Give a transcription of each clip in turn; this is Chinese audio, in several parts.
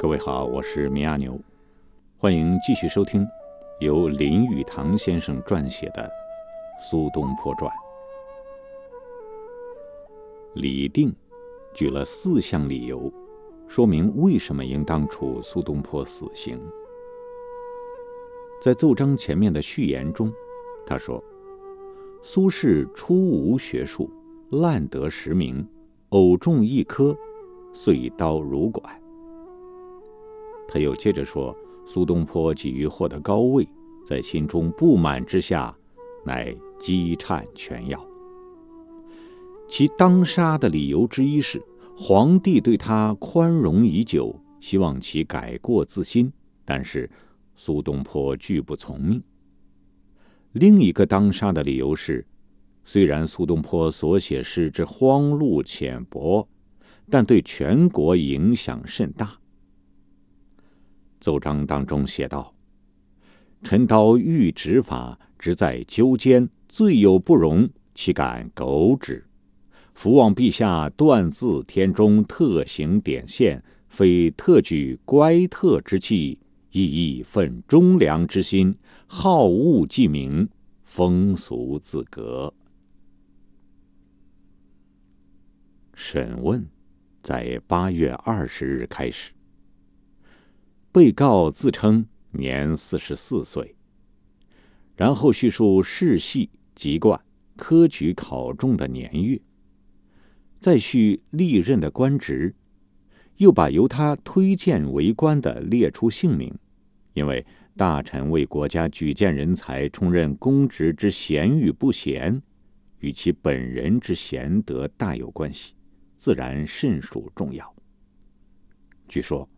各位好，我是米亚牛，欢迎继续收听由林语堂先生撰写的《苏东坡传》。李定举了四项理由，说明为什么应当处苏东坡死刑。在奏章前面的序言中，他说：“苏轼初无学术，滥得实名，偶中一科，遂刀如拐。”他又接着说：“苏东坡急于获得高位，在心中不满之下，乃积忏全要。其当杀的理由之一是，皇帝对他宽容已久，希望其改过自新，但是苏东坡拒不从命。另一个当杀的理由是，虽然苏东坡所写诗之荒露浅薄，但对全国影响甚大。”奏章当中写道：“陈刀欲执法，只在纠监，罪有不容，岂敢苟止？伏望陛下断字天中，特行典宪，非特举乖特之气，亦亦愤忠良之心，好恶记名，风俗自革。”审问在八月二十日开始。被告自称年四十四岁，然后叙述世系籍贯、科举考中的年月，再叙历任的官职，又把由他推荐为官的列出姓名，因为大臣为国家举荐人才、充任公职之贤与不贤，与其本人之贤德大有关系，自然甚属重要。据说。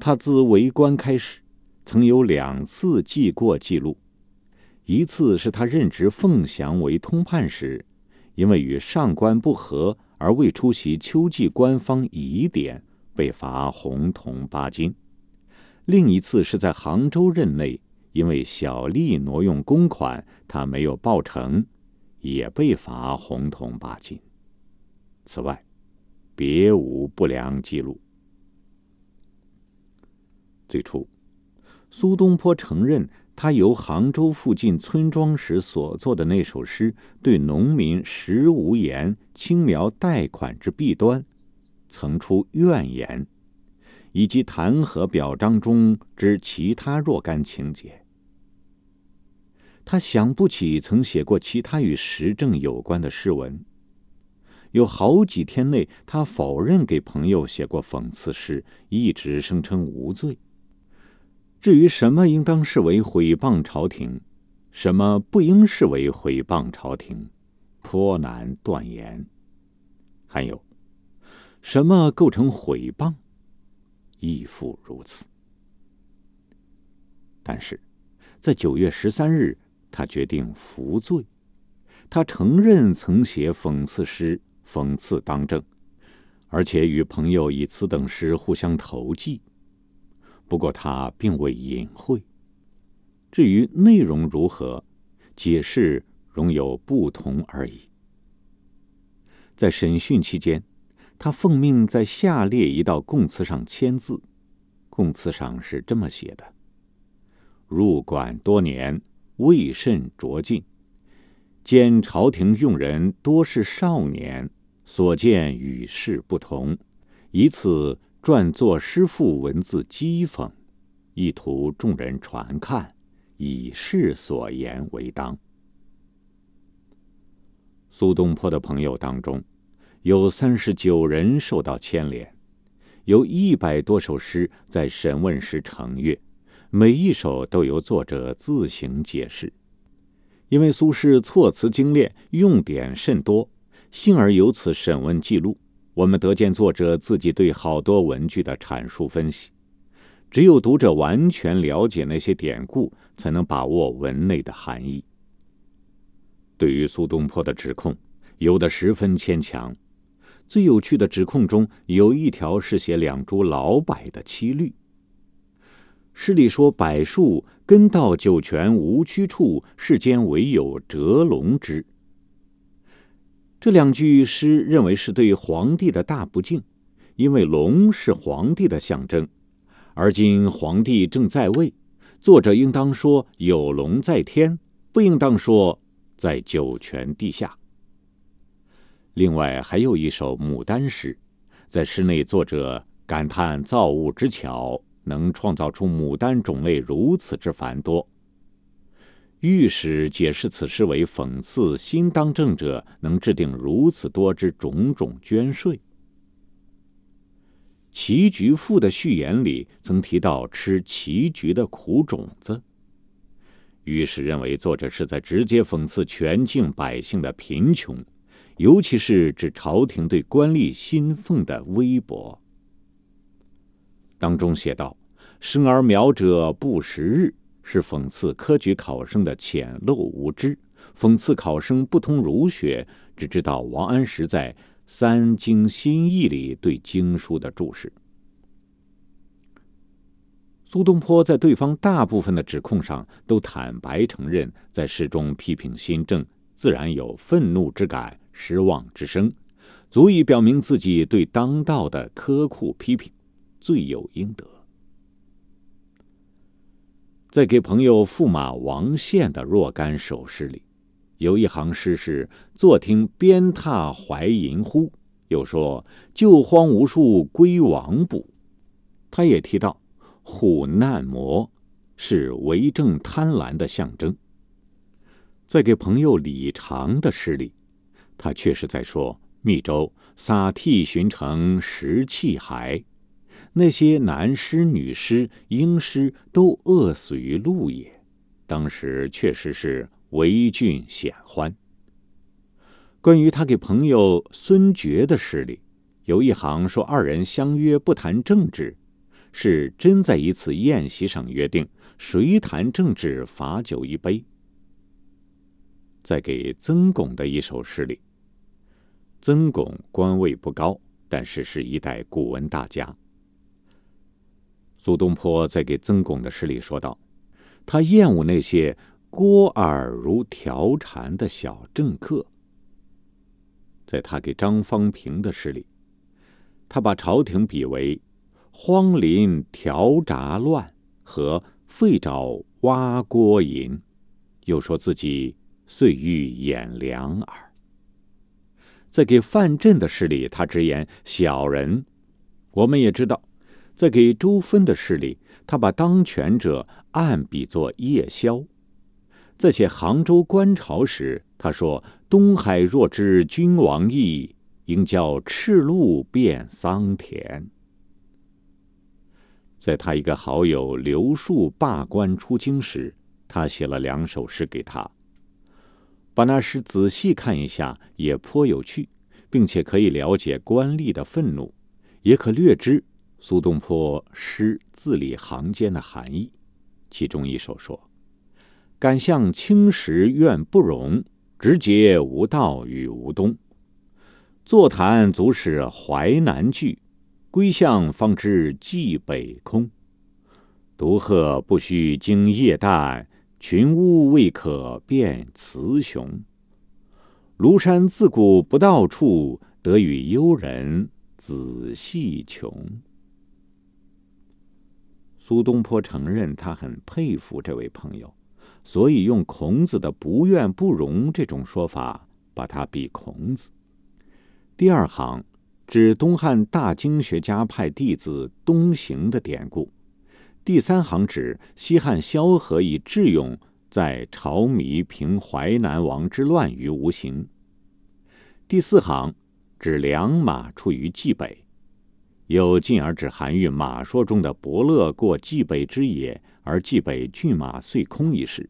他自为官开始，曾有两次记过记录。一次是他任职凤翔为通判时，因为与上官不和而未出席秋季官方仪典，被罚红铜八斤；另一次是在杭州任内，因为小吏挪用公款，他没有报成，也被罚红铜八斤。此外，别无不良记录。最初，苏东坡承认他由杭州附近村庄时所作的那首诗，对农民食无盐、轻描贷款之弊端，曾出怨言，以及弹劾表彰中之其他若干情节。他想不起曾写过其他与时政有关的诗文。有好几天内，他否认给朋友写过讽刺诗，一直声称无罪。至于什么应当视为毁谤朝廷，什么不应视为毁谤朝廷，颇难断言。还有，什么构成毁谤，亦复如此。但是，在九月十三日，他决定服罪。他承认曾写讽刺诗，讽刺当政，而且与朋友以此等诗互相投寄。不过他并未隐晦。至于内容如何，解释容有不同而已。在审讯期间，他奉命在下列一道供词上签字。供词上是这么写的：“入馆多年，未甚着进，兼朝廷用人多是少年，所见与世不同，以此。”撰作诗赋，文字讥讽，意图众人传看，以世所言为当。苏东坡的朋友当中，有三十九人受到牵连，有一百多首诗在审问时呈阅，每一首都由作者自行解释。因为苏轼措辞精炼，用典甚多，幸而有此审问记录。我们得见作者自己对好多文句的阐述分析，只有读者完全了解那些典故，才能把握文内的含义。对于苏东坡的指控，有的十分牵强。最有趣的指控中有一条是写两株老柏的七律。诗里说：“柏树根到九泉无曲处，世间唯有折龙枝。”这两句诗认为是对皇帝的大不敬，因为龙是皇帝的象征，而今皇帝正在位，作者应当说有龙在天，不应当说在九泉地下。另外还有一首牡丹诗，在诗内作者感叹造物之巧，能创造出牡丹种类如此之繁多。御史解释此诗为讽刺新当政者能制定如此多之种种捐税。《棋局赋》的序言里曾提到吃棋局的苦种子。御史认为作者是在直接讽刺全境百姓的贫穷，尤其是指朝廷对官吏薪俸的微薄。当中写道：“生而苗者不识日。”是讽刺科举考生的浅陋无知，讽刺考生不通儒学，只知道王安石在《三经新义》里对经书的注释。苏东坡在对方大部分的指控上都坦白承认，在诗中批评新政，自然有愤怒之感、失望之声，足以表明自己对当道的苛酷批评，罪有应得。在给朋友驸马王宪的若干首诗里，有一行诗是“坐听鞭挞怀银呼”，又说“救荒无数归王补”。他也提到“虎难磨”是为政贪婪的象征。在给朋友李长的诗里，他却是在说密州撒涕巡城石弃骸。那些男尸、女尸、婴尸都饿死于路也，当时确实是为俊显欢。关于他给朋友孙觉的诗里，有一行说二人相约不谈政治，是真在一次宴席上约定，谁谈政治罚酒一杯。在给曾巩的一首诗里，曾巩官位不高，但是是一代古文大家。苏东坡在给曾巩的诗里说道：“他厌恶那些郭耳如调禅的小政客。”在他给张方平的诗里，他把朝廷比为荒林调闸乱和废沼挖锅银，又说自己岁欲掩凉耳。在给范镇的诗里，他直言小人。我们也知道。在给周芬的诗里，他把当权者暗比作夜宵；在写杭州观潮时，他说：“东海若知君王意，应教赤鹿遍桑田。”在他一个好友刘树罢官出京时，他写了两首诗给他。把那诗仔细看一下，也颇有趣，并且可以了解官吏的愤怒，也可略知。苏东坡诗字里行间的含义，其中一首说：“敢向青石怨不容，直结无道与无东。坐谈足使淮南惧，归向方知冀北空。独鹤不须惊夜旦，群乌未可辨雌雄。庐山自古不到处，得与幽人仔细穷。”苏东坡承认他很佩服这位朋友，所以用孔子的“不怨不容”这种说法，把他比孔子。第二行指东汉大经学家派弟子东行的典故，第三行指西汉萧何以智勇在朝糜平淮南王之乱于无形。第四行指良马处于冀北。又进而指韩愈《马说》中的伯乐过冀北之野，而冀北骏马遂空一事，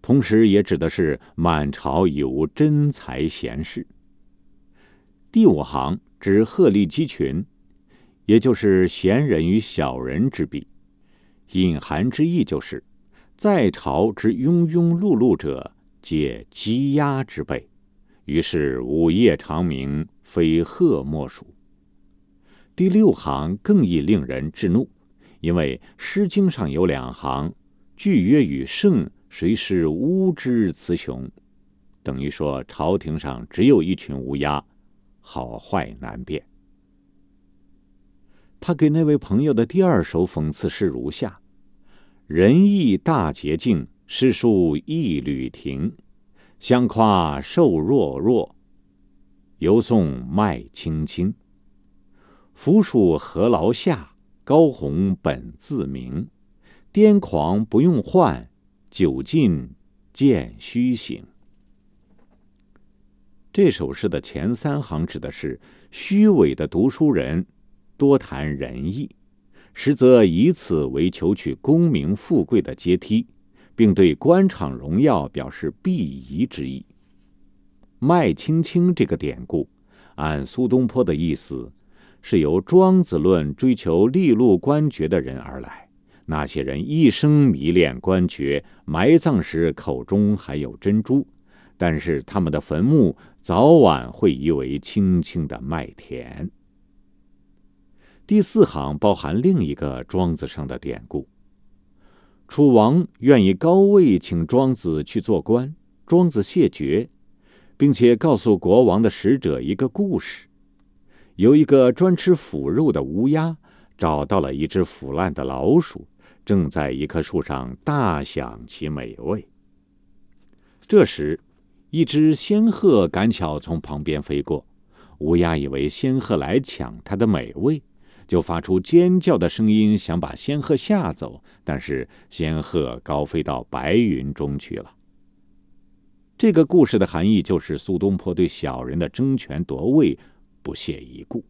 同时也指的是满朝已无真才贤士。第五行指鹤立鸡群，也就是贤人与小人之比，隐含之意就是在朝之庸庸碌碌者，皆鸡鸭之辈，于是午夜长鸣，非鹤莫属。第六行更易令人致怒，因为《诗经》上有两行：“句曰与圣，谁是乌之雌雄？”等于说朝廷上只有一群乌鸦，好坏难辨。他给那位朋友的第二首讽刺诗如下：“仁义大洁净，诗书一缕亭。相夸瘦弱弱，犹送麦青青。扶属何劳下，高鸿本自明。癫狂不用换，酒尽见虚醒。”这首诗的前三行指的是虚伪的读书人。多谈仁义，实则以此为求取功名富贵的阶梯，并对官场荣耀表示鄙夷之意。麦青青这个典故，按苏东坡的意思，是由庄子论追求利禄官爵的人而来。那些人一生迷恋官爵，埋葬时口中还有珍珠，但是他们的坟墓早晚会夷为青青的麦田。第四行包含另一个庄子上的典故：楚王愿意高位请庄子去做官，庄子谢绝，并且告诉国王的使者一个故事：有一个专吃腐肉的乌鸦，找到了一只腐烂的老鼠，正在一棵树上大享其美味。这时，一只仙鹤赶巧从旁边飞过，乌鸦以为仙鹤来抢它的美味。就发出尖叫的声音，想把仙鹤吓走，但是仙鹤高飞到白云中去了。这个故事的含义就是苏东坡对小人的争权夺位不屑一顾。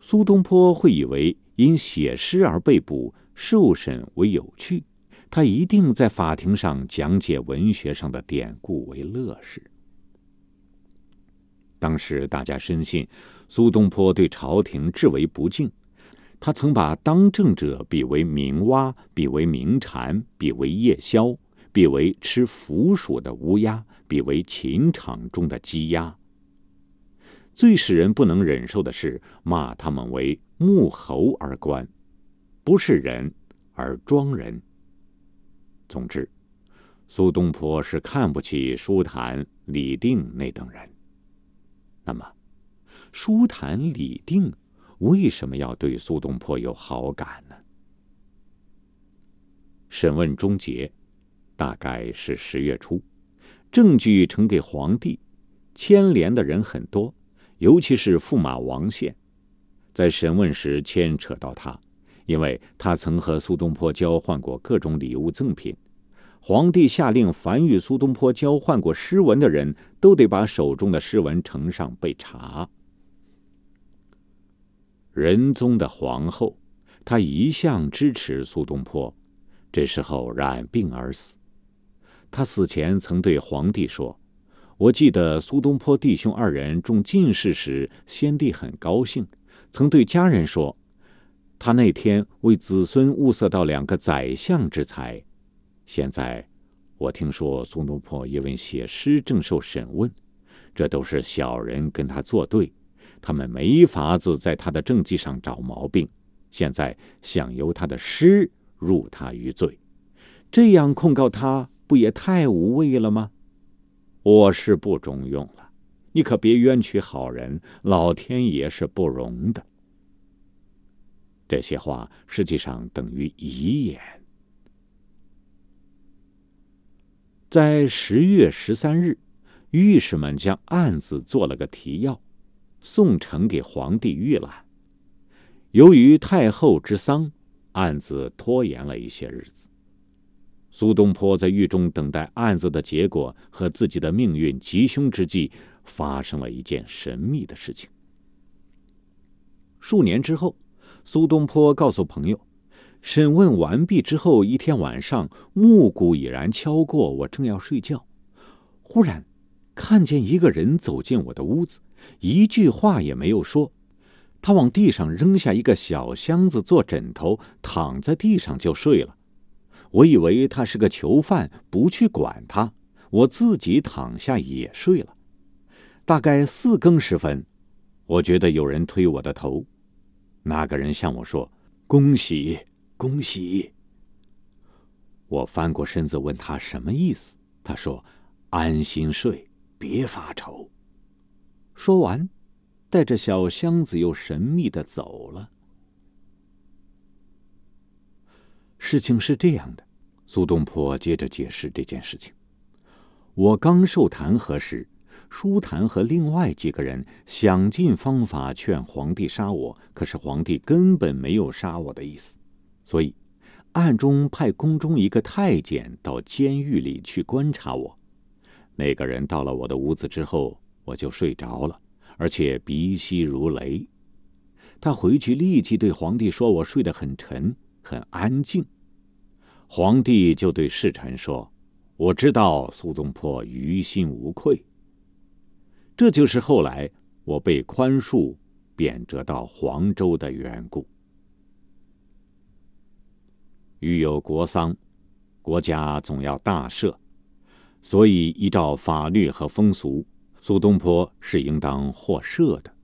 苏东坡会以为因写诗而被捕受审为有趣，他一定在法庭上讲解文学上的典故为乐事。当时大家深信。苏东坡对朝廷至为不敬，他曾把当政者比为鸣蛙，比为鸣蝉，比为夜宵，比为吃腐鼠的乌鸦，比为琴场中的鸡鸭。最使人不能忍受的是骂他们为木猴而官，不是人而装人。总之，苏东坡是看不起舒坦、李定那等人。那么。舒坦、李定为什么要对苏东坡有好感呢？审问终结，大概是十月初，证据呈给皇帝，牵连的人很多，尤其是驸马王宪，在审问时牵扯到他，因为他曾和苏东坡交换过各种礼物赠品。皇帝下令，凡与苏东坡交换过诗文的人都得把手中的诗文呈上备查。仁宗的皇后，她一向支持苏东坡，这时候染病而死。他死前曾对皇帝说：“我记得苏东坡弟兄二人中进士时，先帝很高兴，曾对家人说，他那天为子孙物色到两个宰相之才。现在，我听说苏东坡因为写诗正受审问，这都是小人跟他作对。”他们没法子在他的政绩上找毛病，现在想由他的诗入他于罪，这样控告他不也太无谓了吗？我是不中用了，你可别冤屈好人，老天爷是不容的。这些话实际上等于遗言。在十月十三日，御史们将案子做了个提要。送呈给皇帝预览。由于太后之丧，案子拖延了一些日子。苏东坡在狱中等待案子的结果和自己的命运吉凶之际，发生了一件神秘的事情。数年之后，苏东坡告诉朋友，审问完毕之后，一天晚上，木鼓已然敲过，我正要睡觉，忽然看见一个人走进我的屋子。一句话也没有说，他往地上扔下一个小箱子做枕头，躺在地上就睡了。我以为他是个囚犯，不去管他，我自己躺下也睡了。大概四更时分，我觉得有人推我的头，那个人向我说：“恭喜，恭喜。”我翻过身子问他什么意思，他说：“安心睡，别发愁。”说完。带着小箱子又神秘的走了。事情是这样的，苏东坡接着解释这件事情。我刚受弹劾时，舒坦和另外几个人想尽方法劝皇帝杀我，可是皇帝根本没有杀我的意思，所以暗中派宫中一个太监到监狱里去观察我。那个人到了我的屋子之后，我就睡着了，而且鼻息如雷。他回去立即对皇帝说：“我睡得很沉，很安静。”皇帝就对侍臣说：“我知道苏东坡于心无愧。”这就是后来我被宽恕、贬谪到黄州的缘故。遇有国丧，国家总要大赦。所以，依照法律和风俗，苏东坡是应当获赦的。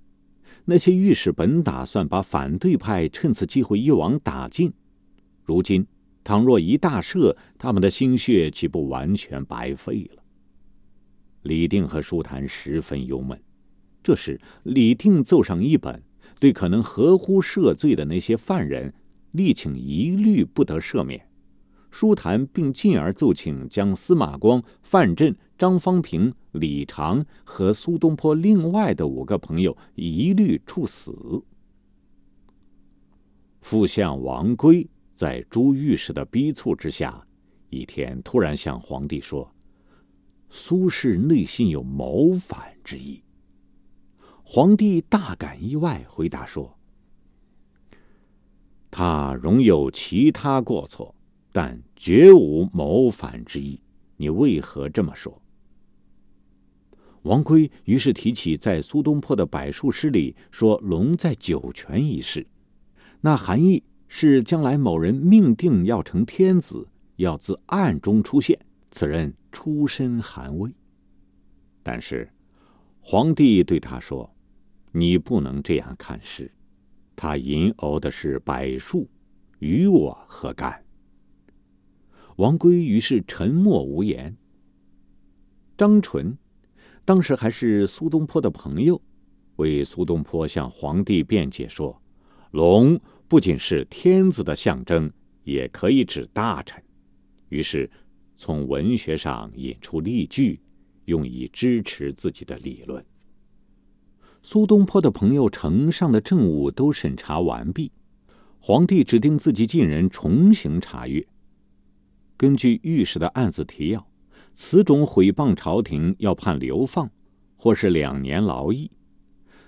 那些御史本打算把反对派趁此机会一网打尽，如今倘若一大赦，他们的心血岂不完全白费了？李定和舒坦十分忧闷。这时，李定奏上一本，对可能合乎赦罪的那些犯人，力请一律不得赦免。舒坦并进而奏请将司马光、范振、张方平、李长和苏东坡另外的五个朋友一律处死。副相王圭在朱御史的逼促之下，一天突然向皇帝说：“苏轼内心有谋反之意。”皇帝大感意外，回答说：“他容有其他过错。”但绝无谋反之意，你为何这么说？王珪于是提起在苏东坡的柏树诗里说“龙在九泉”一事，那含义是将来某人命定要成天子，要自暗中出现，此人出身寒微。但是皇帝对他说：“你不能这样看事，他吟偶的是柏树，与我何干？”王圭于是沉默无言。张纯，当时还是苏东坡的朋友，为苏东坡向皇帝辩解说：“龙不仅是天子的象征，也可以指大臣。”于是从文学上引出例句，用以支持自己的理论。苏东坡的朋友呈上的政务都审查完毕，皇帝指定自己近人重行查阅。根据御史的案子提要，此种毁谤朝廷要判流放，或是两年劳役。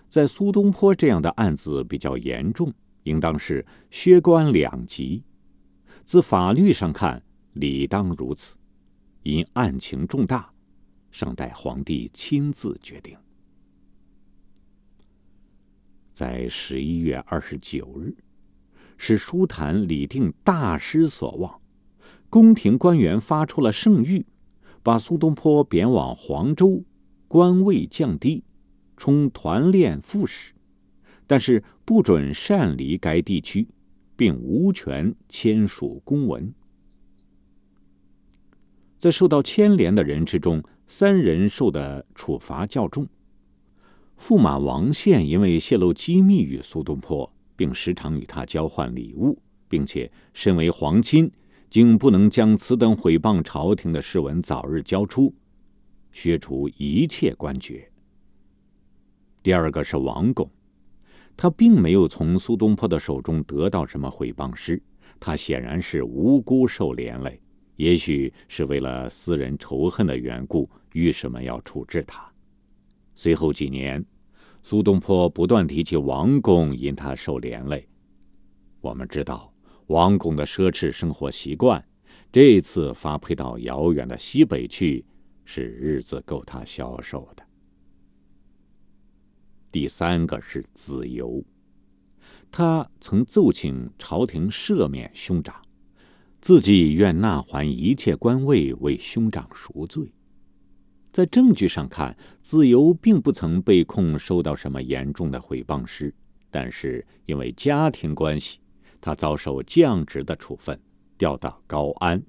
在苏东坡这样的案子比较严重，应当是削官两级。自法律上看，理当如此。因案情重大，尚待皇帝亲自决定。在十一月二十九日，是书坛李定大失所望。宫廷官员发出了圣谕，把苏东坡贬往黄州，官位降低，充团练副使，但是不准擅离该地区，并无权签署公文。在受到牵连的人之中，三人受的处罚较重。驸马王宪因为泄露机密与苏东坡，并时常与他交换礼物，并且身为皇亲。竟不能将此等毁谤朝廷的诗文早日交出，削除一切官爵。第二个是王巩，他并没有从苏东坡的手中得到什么毁谤诗，他显然是无辜受连累，也许是为了私人仇恨的缘故，御史们要处置他。随后几年，苏东坡不断提起王巩，因他受连累。我们知道。王巩的奢侈生活习惯，这次发配到遥远的西北去，是日子够他消受的。第三个是子由，他曾奏请朝廷赦免兄长，自己愿纳还一切官位为兄长赎罪。在证据上看，子由并不曾被控收到什么严重的毁谤诗，但是因为家庭关系。他遭受降职的处分，调到高安，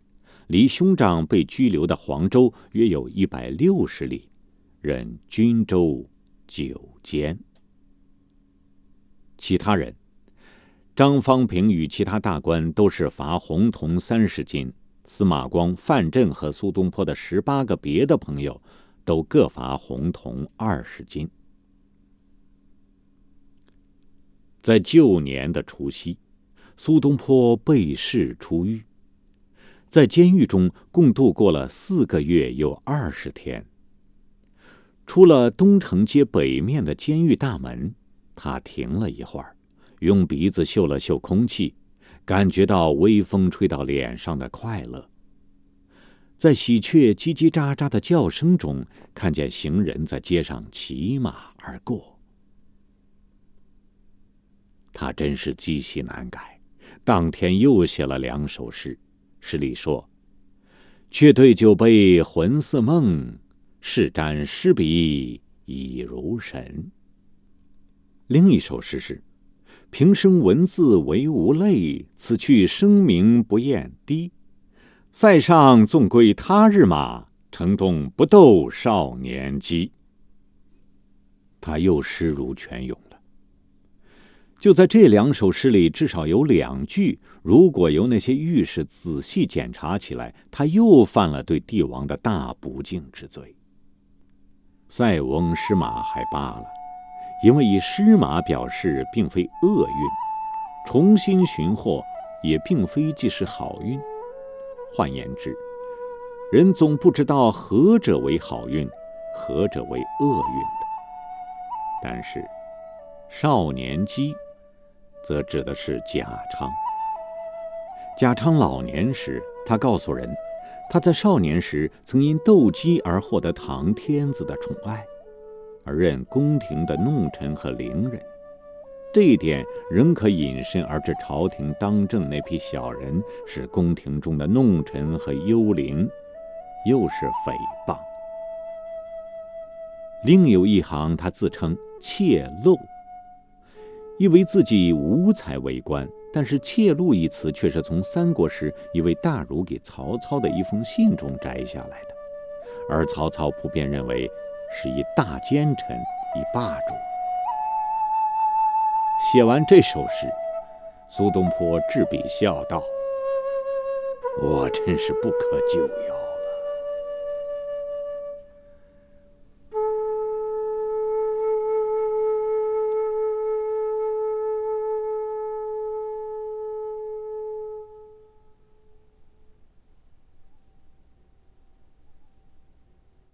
离兄长被拘留的黄州约有一百六十里，任均州九监。其他人，张方平与其他大官都是罚红铜三十斤，司马光、范震和苏东坡的十八个别的朋友，都各罚红铜二十斤。在旧年的除夕，苏东坡被释出狱，在监狱中共度过了四个月又二十天。出了东城街北面的监狱大门，他停了一会儿，用鼻子嗅了嗅空气，感觉到微风吹到脸上的快乐。在喜鹊叽叽喳喳的叫声中，看见行人在街上骑马而过。他真是积习难改，当天又写了两首诗，诗里说：“却对酒杯魂似梦。”试沾诗笔已如神。另一首诗是：“平生文字唯无类，此去声名不厌低。塞上纵归他日马，城东不斗少年鸡。”他又诗如泉涌了。就在这两首诗里，至少有两句，如果由那些御史仔细检查起来，他又犯了对帝王的大不敬之罪。塞翁失马还罢了，因为以失马表示并非厄运，重新寻获也并非即是好运。换言之，人总不知道何者为好运，何者为厄运的。但是，少年鸡，则指的是贾昌。贾昌老年时，他告诉人。他在少年时曾因斗鸡而获得唐天子的宠爱，而任宫廷的弄臣和伶人。这一点仍可引申而至朝廷当政那批小人是宫廷中的弄臣和幽灵，又是诽谤。另有一行，他自称窃漏，以为自己无才为官。但是“窃录”一词却是从三国时一位大儒给曹操的一封信中摘下来的，而曹操普遍认为是一大奸臣，一霸主。写完这首诗，苏东坡执笔笑道：“我真是不可救药。”